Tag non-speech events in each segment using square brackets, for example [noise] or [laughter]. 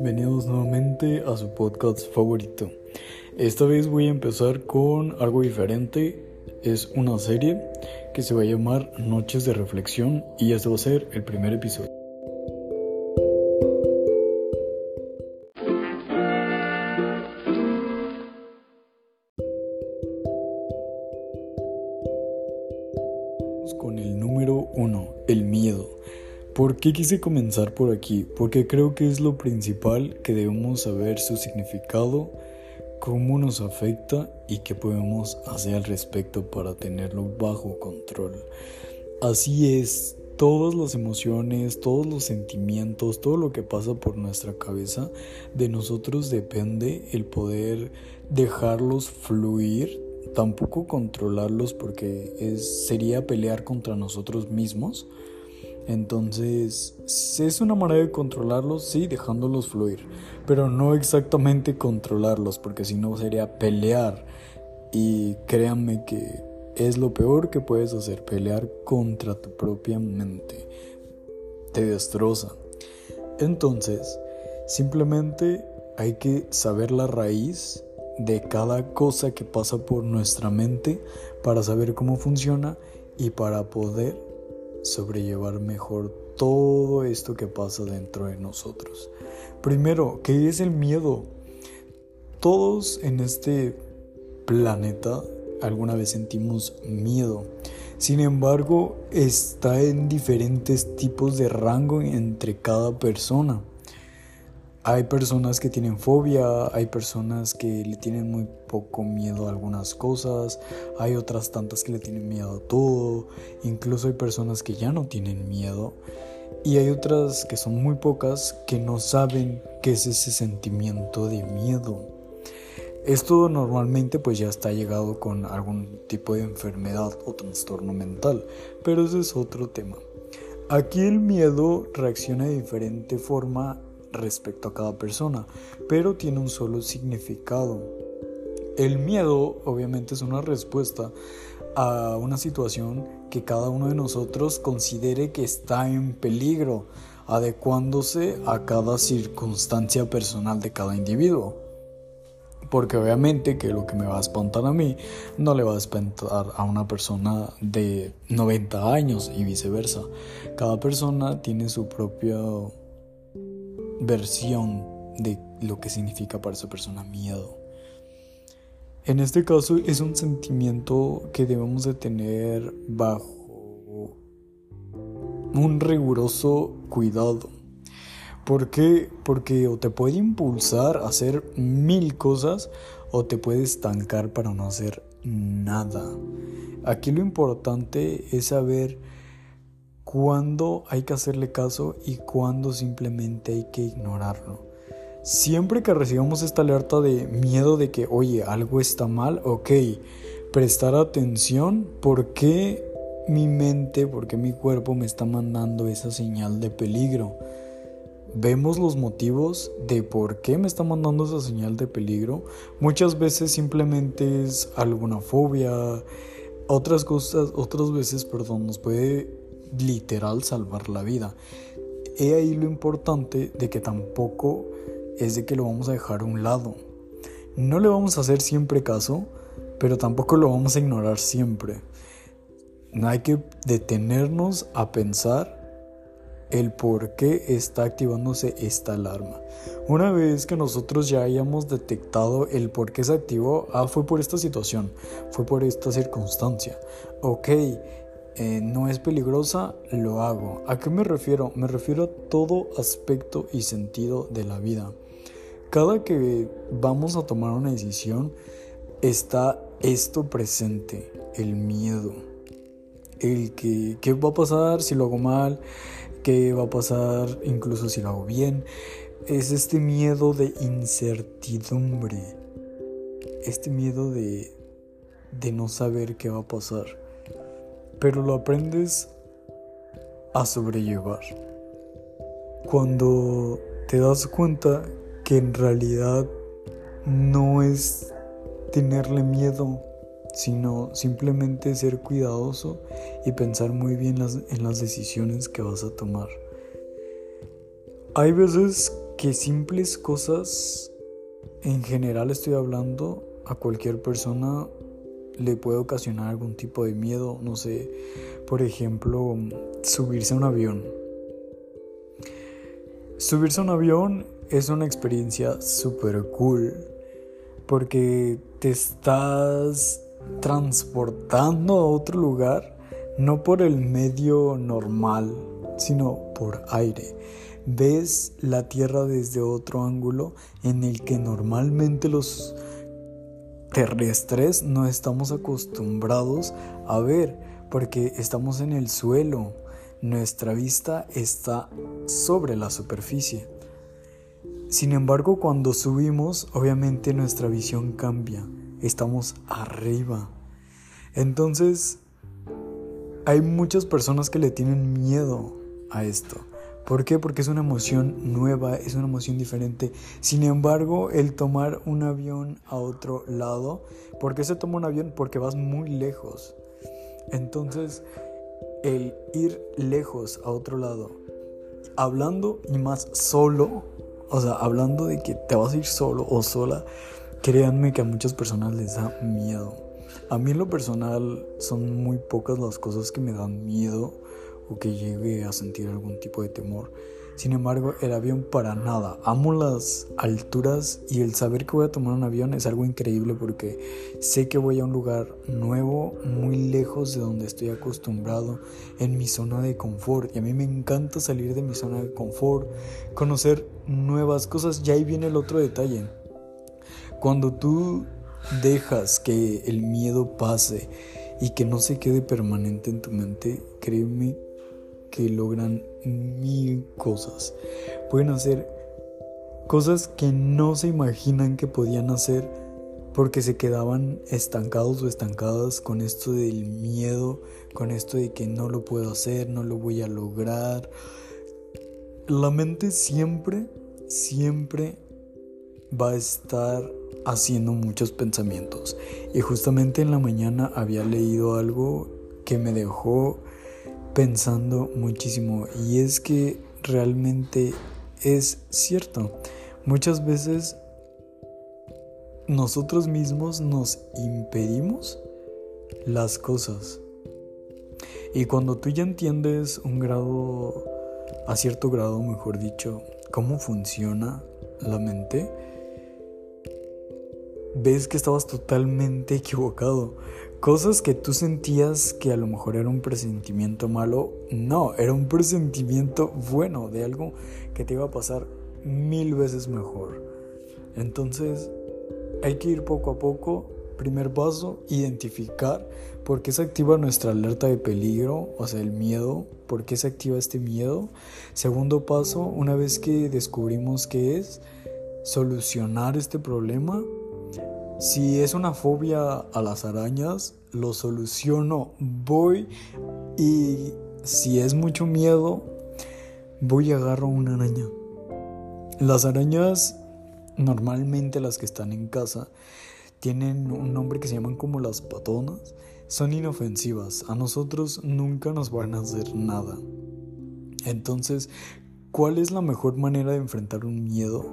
Bienvenidos nuevamente a su podcast favorito. Esta vez voy a empezar con algo diferente. Es una serie que se va a llamar Noches de Reflexión y este va a ser el primer episodio. Qué quise comenzar por aquí? Porque creo que es lo principal que debemos saber su significado, cómo nos afecta y qué podemos hacer al respecto para tenerlo bajo control. Así es, todas las emociones, todos los sentimientos, todo lo que pasa por nuestra cabeza, de nosotros depende el poder dejarlos fluir, tampoco controlarlos porque sería pelear contra nosotros mismos entonces, es una manera de controlarlos, sí, dejándolos fluir, pero no exactamente controlarlos, porque si no sería pelear. Y créanme que es lo peor que puedes hacer, pelear contra tu propia mente. Te destroza. Entonces, simplemente hay que saber la raíz de cada cosa que pasa por nuestra mente para saber cómo funciona y para poder sobrellevar mejor todo esto que pasa dentro de nosotros. Primero, ¿qué es el miedo? Todos en este planeta alguna vez sentimos miedo. Sin embargo, está en diferentes tipos de rango entre cada persona. Hay personas que tienen fobia, hay personas que le tienen muy poco miedo a algunas cosas, hay otras tantas que le tienen miedo a todo, incluso hay personas que ya no tienen miedo y hay otras que son muy pocas que no saben qué es ese sentimiento de miedo. Esto normalmente pues ya está llegado con algún tipo de enfermedad o trastorno mental, pero ese es otro tema. Aquí el miedo reacciona de diferente forma respecto a cada persona, pero tiene un solo significado. El miedo obviamente es una respuesta a una situación que cada uno de nosotros considere que está en peligro, adecuándose a cada circunstancia personal de cada individuo. Porque obviamente que lo que me va a espantar a mí no le va a espantar a una persona de 90 años y viceversa. Cada persona tiene su propio versión de lo que significa para esa persona miedo. En este caso es un sentimiento que debemos de tener bajo un riguroso cuidado. ¿Por qué? Porque o te puede impulsar a hacer mil cosas o te puede estancar para no hacer nada. Aquí lo importante es saber cuándo hay que hacerle caso y cuándo simplemente hay que ignorarlo. Siempre que recibamos esta alerta de miedo de que, oye, algo está mal, ok, prestar atención, ¿por qué mi mente, por qué mi cuerpo me está mandando esa señal de peligro? Vemos los motivos de por qué me está mandando esa señal de peligro. Muchas veces simplemente es alguna fobia, otras cosas, otras veces, perdón, nos puede literal salvar la vida. He ahí lo importante de que tampoco es de que lo vamos a dejar a un lado. No le vamos a hacer siempre caso, pero tampoco lo vamos a ignorar siempre. Hay que detenernos a pensar el por qué está activándose esta alarma. Una vez que nosotros ya hayamos detectado el por qué se activó, ah, fue por esta situación, fue por esta circunstancia. Ok, eh, no es peligrosa, lo hago. ¿A qué me refiero? Me refiero a todo aspecto y sentido de la vida. Cada que vamos a tomar una decisión, está esto presente, el miedo. El que, ¿qué va a pasar si lo hago mal? ¿Qué va a pasar incluso si lo hago bien? Es este miedo de incertidumbre. Este miedo de, de no saber qué va a pasar pero lo aprendes a sobrellevar. Cuando te das cuenta que en realidad no es tenerle miedo, sino simplemente ser cuidadoso y pensar muy bien en las decisiones que vas a tomar. Hay veces que simples cosas, en general estoy hablando, a cualquier persona le puede ocasionar algún tipo de miedo, no sé, por ejemplo, subirse a un avión. Subirse a un avión es una experiencia súper cool porque te estás transportando a otro lugar, no por el medio normal, sino por aire. Ves la Tierra desde otro ángulo en el que normalmente los terrestres no estamos acostumbrados a ver, porque estamos en el suelo. Nuestra vista está sobre la superficie. Sin embargo, cuando subimos, obviamente nuestra visión cambia. Estamos arriba. Entonces, hay muchas personas que le tienen miedo a esto. ¿Por qué? Porque es una emoción nueva, es una emoción diferente. Sin embargo, el tomar un avión a otro lado, ¿por qué se toma un avión? Porque vas muy lejos. Entonces, el ir lejos a otro lado, hablando y más solo, o sea, hablando de que te vas a ir solo o sola, créanme que a muchas personas les da miedo. A mí en lo personal son muy pocas las cosas que me dan miedo o que llegue a sentir algún tipo de temor. Sin embargo, el avión para nada. Amo las alturas y el saber que voy a tomar un avión es algo increíble porque sé que voy a un lugar nuevo, muy lejos de donde estoy acostumbrado, en mi zona de confort. Y a mí me encanta salir de mi zona de confort, conocer nuevas cosas. Y ahí viene el otro detalle. Cuando tú dejas que el miedo pase y que no se quede permanente en tu mente, créeme que logran mil cosas. Pueden hacer cosas que no se imaginan que podían hacer porque se quedaban estancados o estancadas con esto del miedo, con esto de que no lo puedo hacer, no lo voy a lograr. La mente siempre, siempre va a estar haciendo muchos pensamientos. Y justamente en la mañana había leído algo que me dejó pensando muchísimo y es que realmente es cierto. Muchas veces nosotros mismos nos impedimos las cosas. Y cuando tú ya entiendes un grado, a cierto grado, mejor dicho, cómo funciona la mente, ves que estabas totalmente equivocado. Cosas que tú sentías que a lo mejor era un presentimiento malo, no, era un presentimiento bueno de algo que te iba a pasar mil veces mejor. Entonces, hay que ir poco a poco. Primer paso, identificar por qué se activa nuestra alerta de peligro, o sea, el miedo, por qué se activa este miedo. Segundo paso, una vez que descubrimos qué es, solucionar este problema si es una fobia a las arañas, lo soluciono. Voy y si es mucho miedo, voy y agarro una araña. Las arañas, normalmente las que están en casa, tienen un nombre que se llaman como las patonas. Son inofensivas. A nosotros nunca nos van a hacer nada. Entonces, ¿cuál es la mejor manera de enfrentar un miedo?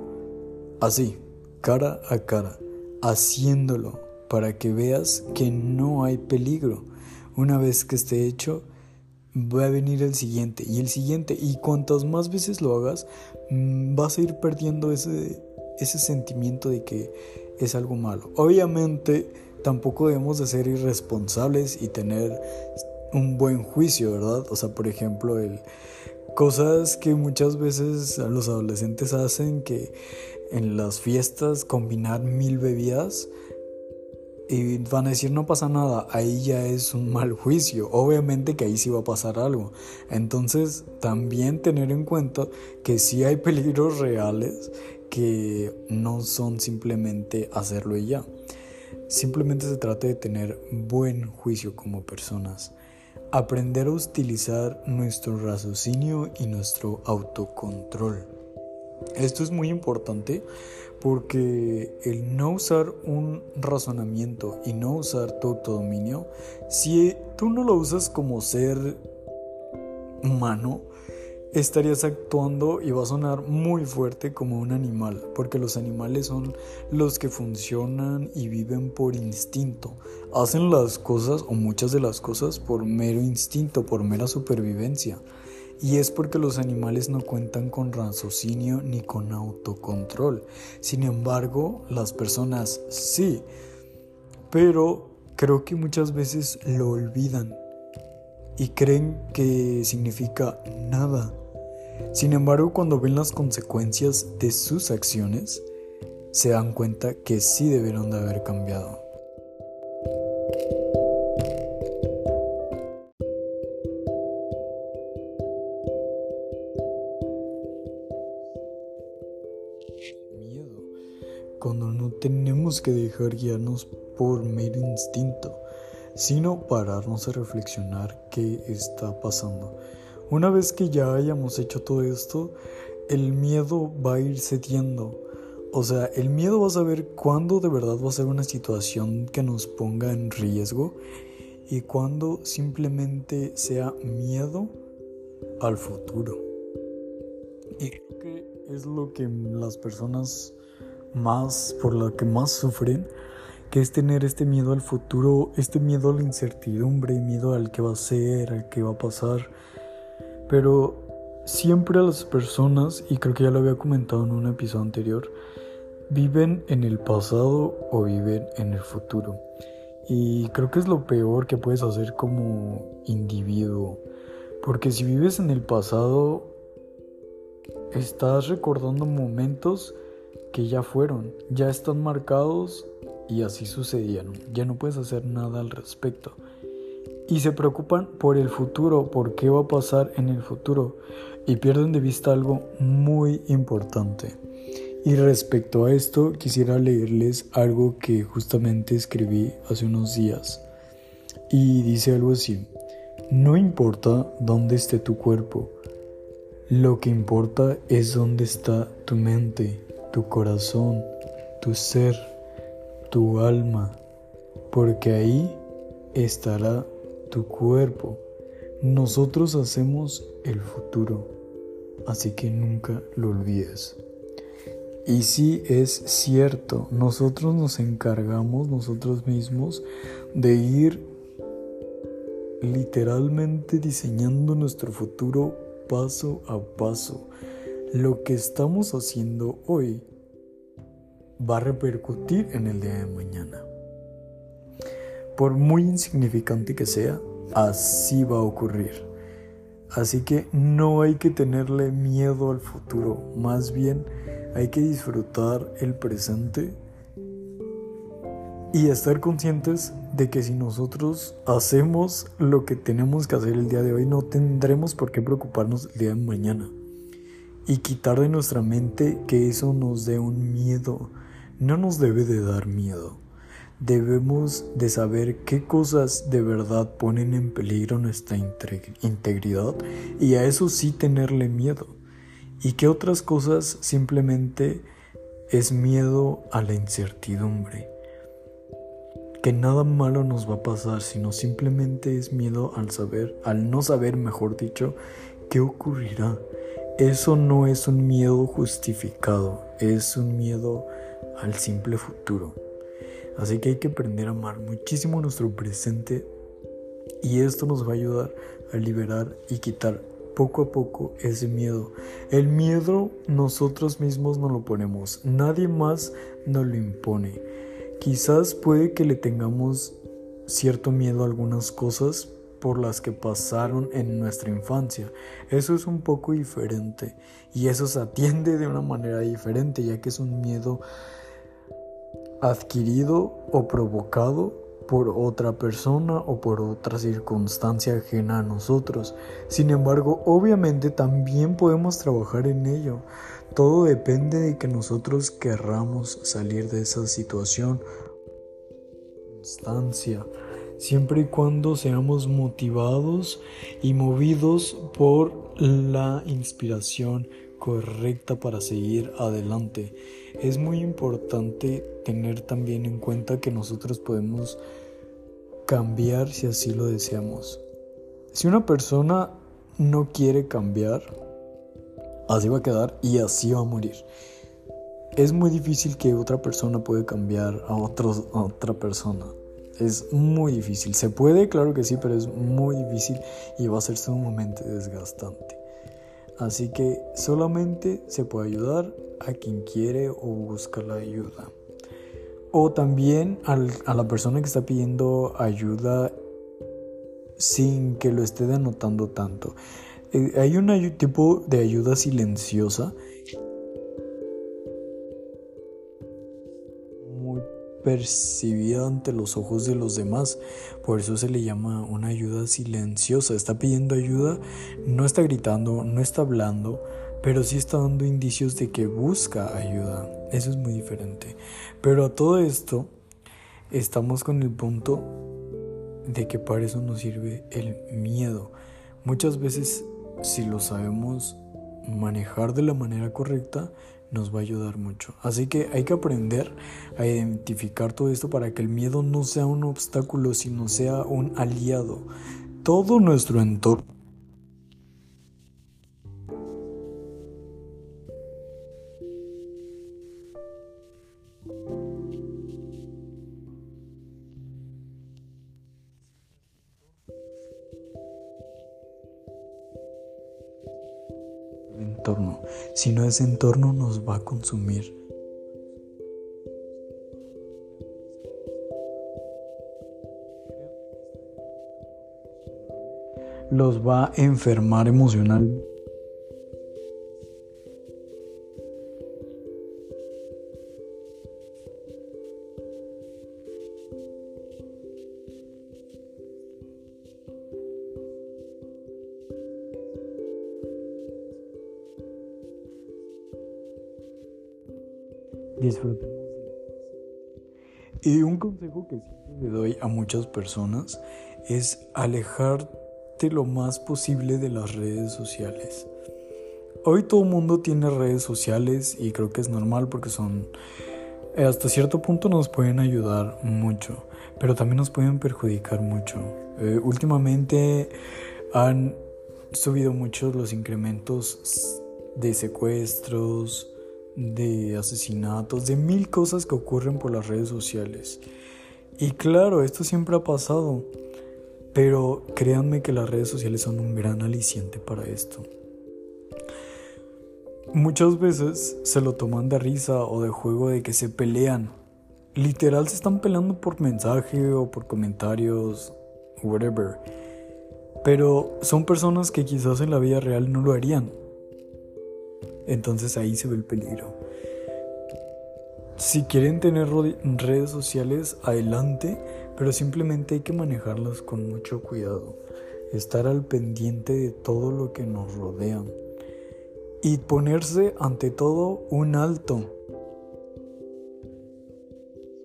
Así, cara a cara haciéndolo para que veas que no hay peligro. Una vez que esté hecho, va a venir el siguiente y el siguiente y cuantas más veces lo hagas, mm, vas a ir perdiendo ese, ese sentimiento de que es algo malo. Obviamente, tampoco debemos de ser irresponsables y tener un buen juicio, ¿verdad? O sea, por ejemplo, el cosas que muchas veces los adolescentes hacen que en las fiestas combinar mil bebidas y van a decir no pasa nada, ahí ya es un mal juicio, obviamente que ahí sí va a pasar algo. Entonces también tener en cuenta que sí hay [laughs] peligros reales que no son simplemente hacerlo y ya. Simplemente se trata de tener buen juicio como personas. Aprender a utilizar nuestro raciocinio y nuestro autocontrol. Esto es muy importante porque el no usar un razonamiento y no usar tu autodominio, si tú no lo usas como ser humano, estarías actuando y va a sonar muy fuerte como un animal, porque los animales son los que funcionan y viven por instinto. Hacen las cosas o muchas de las cosas por mero instinto, por mera supervivencia. Y es porque los animales no cuentan con raciocinio ni con autocontrol. Sin embargo, las personas sí. Pero creo que muchas veces lo olvidan y creen que significa nada. Sin embargo, cuando ven las consecuencias de sus acciones, se dan cuenta que sí debieron de haber cambiado. Dejar guiarnos por mero instinto, sino pararnos a reflexionar qué está pasando. Una vez que ya hayamos hecho todo esto, el miedo va a ir cediendo. O sea, el miedo va a saber cuándo de verdad va a ser una situación que nos ponga en riesgo y cuándo simplemente sea miedo al futuro. Y creo que es lo que las personas más, por lo que más sufren, que es tener este miedo al futuro, este miedo a la incertidumbre, miedo al que va a ser, al que va a pasar pero siempre las personas, y creo que ya lo había comentado en un episodio anterior, viven en el pasado o viven en el futuro. Y creo que es lo peor que puedes hacer como individuo. Porque si vives en el pasado, estás recordando momentos que ya fueron, ya están marcados y así sucedieron. Ya no puedes hacer nada al respecto y se preocupan por el futuro, por qué va a pasar en el futuro y pierden de vista algo muy importante. Y respecto a esto quisiera leerles algo que justamente escribí hace unos días. Y dice algo así, no importa dónde esté tu cuerpo, lo que importa es dónde está tu mente, tu corazón, tu ser, tu alma, porque ahí estará tu cuerpo. Nosotros hacemos el futuro, así que nunca lo olvides. Y sí es cierto, nosotros nos encargamos nosotros mismos de ir literalmente diseñando nuestro futuro paso a paso. Lo que estamos haciendo hoy va a repercutir en el día de mañana. Por muy insignificante que sea, así va a ocurrir. Así que no hay que tenerle miedo al futuro, más bien hay que disfrutar el presente y estar conscientes de que si nosotros hacemos lo que tenemos que hacer el día de hoy, no tendremos por qué preocuparnos el día de mañana. Y quitar de nuestra mente que eso nos dé un miedo. No nos debe de dar miedo. Debemos de saber qué cosas de verdad ponen en peligro nuestra integridad y a eso sí tenerle miedo. Y qué otras cosas simplemente es miedo a la incertidumbre. Que nada malo nos va a pasar sino simplemente es miedo al saber al no saber mejor dicho qué ocurrirá eso no es un miedo justificado es un miedo al simple futuro Así que hay que aprender a amar muchísimo nuestro presente y esto nos va a ayudar a liberar y quitar poco a poco ese miedo. El miedo nosotros mismos no lo ponemos, nadie más nos lo impone. Quizás puede que le tengamos cierto miedo a algunas cosas por las que pasaron en nuestra infancia. Eso es un poco diferente y eso se atiende de una manera diferente ya que es un miedo adquirido o provocado por otra persona o por otra circunstancia ajena a nosotros. Sin embargo, obviamente también podemos trabajar en ello. Todo depende de que nosotros querramos salir de esa situación, Constancia siempre y cuando seamos motivados y movidos por la inspiración correcta para seguir adelante. Es muy importante tener también en cuenta que nosotros podemos cambiar si así lo deseamos. Si una persona no quiere cambiar, así va a quedar y así va a morir. Es muy difícil que otra persona pueda cambiar a, a otra persona. Es muy difícil. Se puede, claro que sí, pero es muy difícil y va a ser sumamente desgastante. Así que solamente se puede ayudar a quien quiere o busca la ayuda. O también a la persona que está pidiendo ayuda sin que lo esté denotando tanto. Eh, hay un tipo de ayuda silenciosa percibida ante los ojos de los demás. Por eso se le llama una ayuda silenciosa. Está pidiendo ayuda, no está gritando, no está hablando, pero sí está dando indicios de que busca ayuda. Eso es muy diferente. Pero a todo esto estamos con el punto de que para eso nos sirve el miedo. Muchas veces si lo sabemos manejar de la manera correcta, nos va a ayudar mucho. Así que hay que aprender a identificar todo esto para que el miedo no sea un obstáculo, sino sea un aliado. Todo nuestro entorno entorno, sino ese entorno nos va a consumir. Los va a enfermar emocional. Disfrutemos Y un consejo que siempre le doy a muchas personas es alejarte lo más posible de las redes sociales. Hoy todo el mundo tiene redes sociales y creo que es normal porque son hasta cierto punto nos pueden ayudar mucho, pero también nos pueden perjudicar mucho. Eh, últimamente han subido mucho los incrementos de secuestros, de asesinatos, de mil cosas que ocurren por las redes sociales. Y claro, esto siempre ha pasado, pero créanme que las redes sociales son un gran aliciente para esto. Muchas veces se lo toman de risa o de juego de que se pelean. Literal se están peleando por mensaje o por comentarios, whatever. Pero son personas que quizás en la vida real no lo harían. Entonces ahí se ve el peligro. Si quieren tener redes sociales, adelante, pero simplemente hay que manejarlas con mucho cuidado. Estar al pendiente de todo lo que nos rodea. Y ponerse ante todo un alto.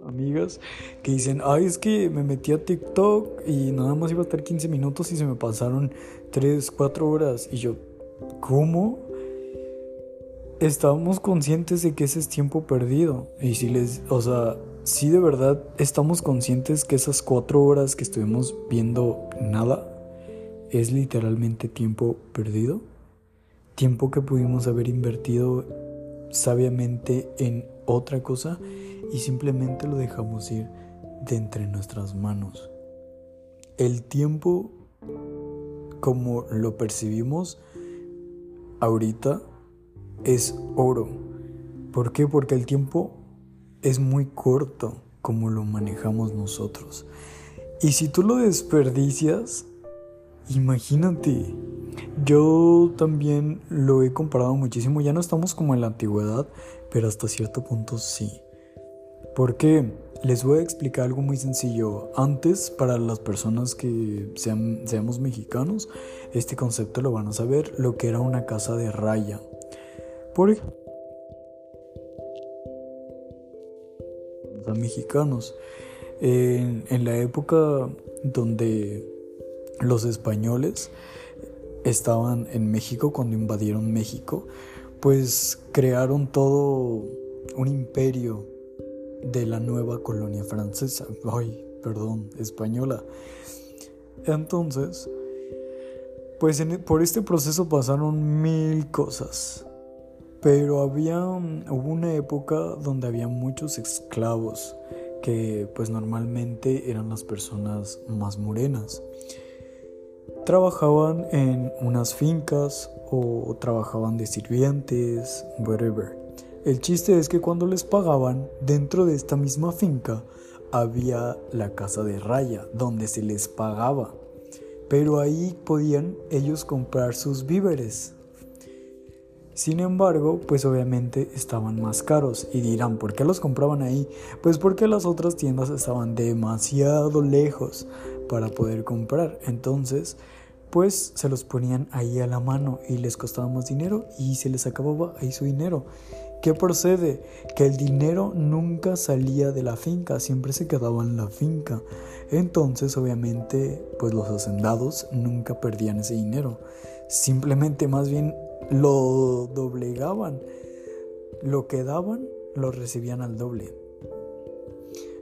Amigas que dicen, ay, es que me metí a TikTok y nada más iba a estar 15 minutos y se me pasaron 3, 4 horas. Y yo, ¿cómo? Estamos conscientes de que ese es tiempo perdido. Y si les, o sea, si de verdad estamos conscientes que esas cuatro horas que estuvimos viendo nada es literalmente tiempo perdido. Tiempo que pudimos haber invertido sabiamente en otra cosa y simplemente lo dejamos ir de entre nuestras manos. El tiempo, como lo percibimos ahorita, es oro. ¿Por qué? Porque el tiempo es muy corto como lo manejamos nosotros. Y si tú lo desperdicias, imagínate. Yo también lo he comparado muchísimo. Ya no estamos como en la antigüedad, pero hasta cierto punto sí. ¿Por qué? Les voy a explicar algo muy sencillo. Antes, para las personas que sean, seamos mexicanos, este concepto lo van a saber, lo que era una casa de raya. Los mexicanos. En, en la época donde los españoles estaban en México, cuando invadieron México, pues crearon todo un imperio de la nueva colonia francesa, ay, perdón, española. Entonces, pues por este proceso pasaron mil cosas, Pero había, hubo una época donde había muchos esclavos que pues normalmente eran las personas más morenas. Trabajaban en unas fincas o trabajaban de sirvientes, whatever. El chiste es que cuando les pagaban, dentro de esta misma finca había la casa de raya, donde se les pagaba. Pero ahí podían ellos comprar sus víveres. Sin embargo, pues obviamente estaban más caros y dirán, ¿por qué los compraban ahí? Pues porque las otras tiendas estaban demasiado lejos para poder comprar. Entonces, pues se los ponían ahí a la mano y les costaba más dinero y se les acababa ahí su dinero. ¿Qué procede? Que el dinero nunca salía de la finca, siempre se quedaba en la finca. Entonces, obviamente, pues los hacendados nunca perdían ese dinero. Simplemente más bien lo doblegaban. Lo que daban lo recibían al doble.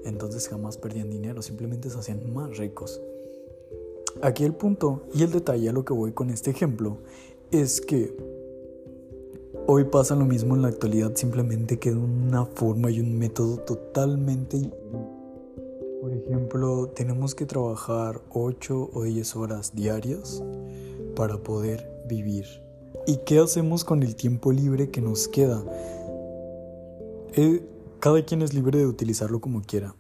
Entonces jamás perdían dinero, simplemente se hacían más ricos. Aquí el punto y el detalle a lo que voy con este ejemplo es que hoy pasa lo mismo en la actualidad, simplemente que de una forma y un método totalmente... Por ejemplo, tenemos que trabajar 8 o 10 horas diarias para poder vivir ¿Y qué hacemos con el tiempo libre que nos queda? Eh, cada quien es libre de utilizarlo como quiera.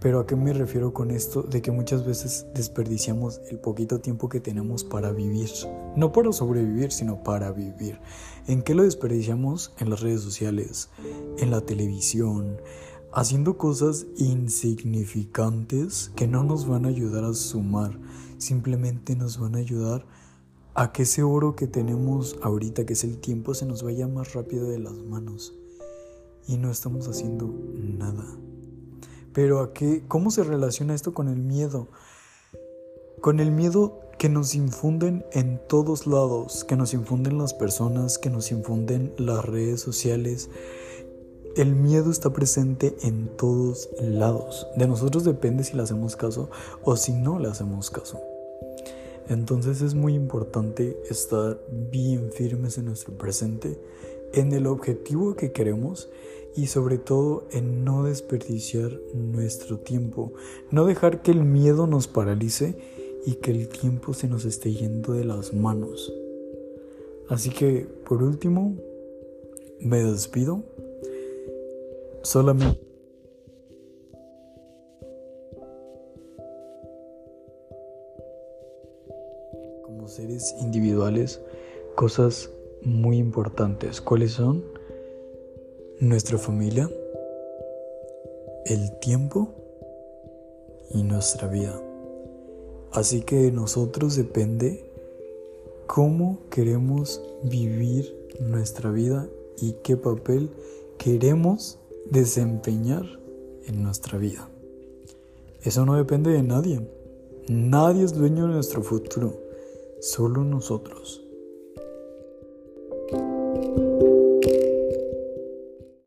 Pero ¿a qué me refiero con esto? De que muchas veces desperdiciamos el poquito tiempo que tenemos para vivir. No para sobrevivir, sino para vivir. ¿En qué lo desperdiciamos? En las redes sociales, en la televisión, haciendo cosas insignificantes que no nos van a ayudar a sumar, simplemente nos van a ayudar a a que ese oro que tenemos ahorita, que es el tiempo, se nos vaya más rápido de las manos. Y no estamos haciendo nada. Pero a qué, ¿cómo se relaciona esto con el miedo? Con el miedo que nos infunden en todos lados, que nos infunden las personas, que nos infunden las redes sociales. El miedo está presente en todos lados. De nosotros depende si le hacemos caso o si no le hacemos caso. Entonces es muy importante estar bien firmes en nuestro presente, en el objetivo que queremos y sobre todo en no desperdiciar nuestro tiempo, no dejar que el miedo nos paralice y que el tiempo se nos esté yendo de las manos. Así que, por último, me despido. Solamente individuales cosas muy importantes. ¿Cuáles son? Nuestra familia, el tiempo y nuestra vida. Así que de nosotros depende cómo queremos vivir nuestra vida y qué papel queremos desempeñar en nuestra vida. Eso no depende de nadie. Nadie es dueño de nuestro futuro solo nosotros.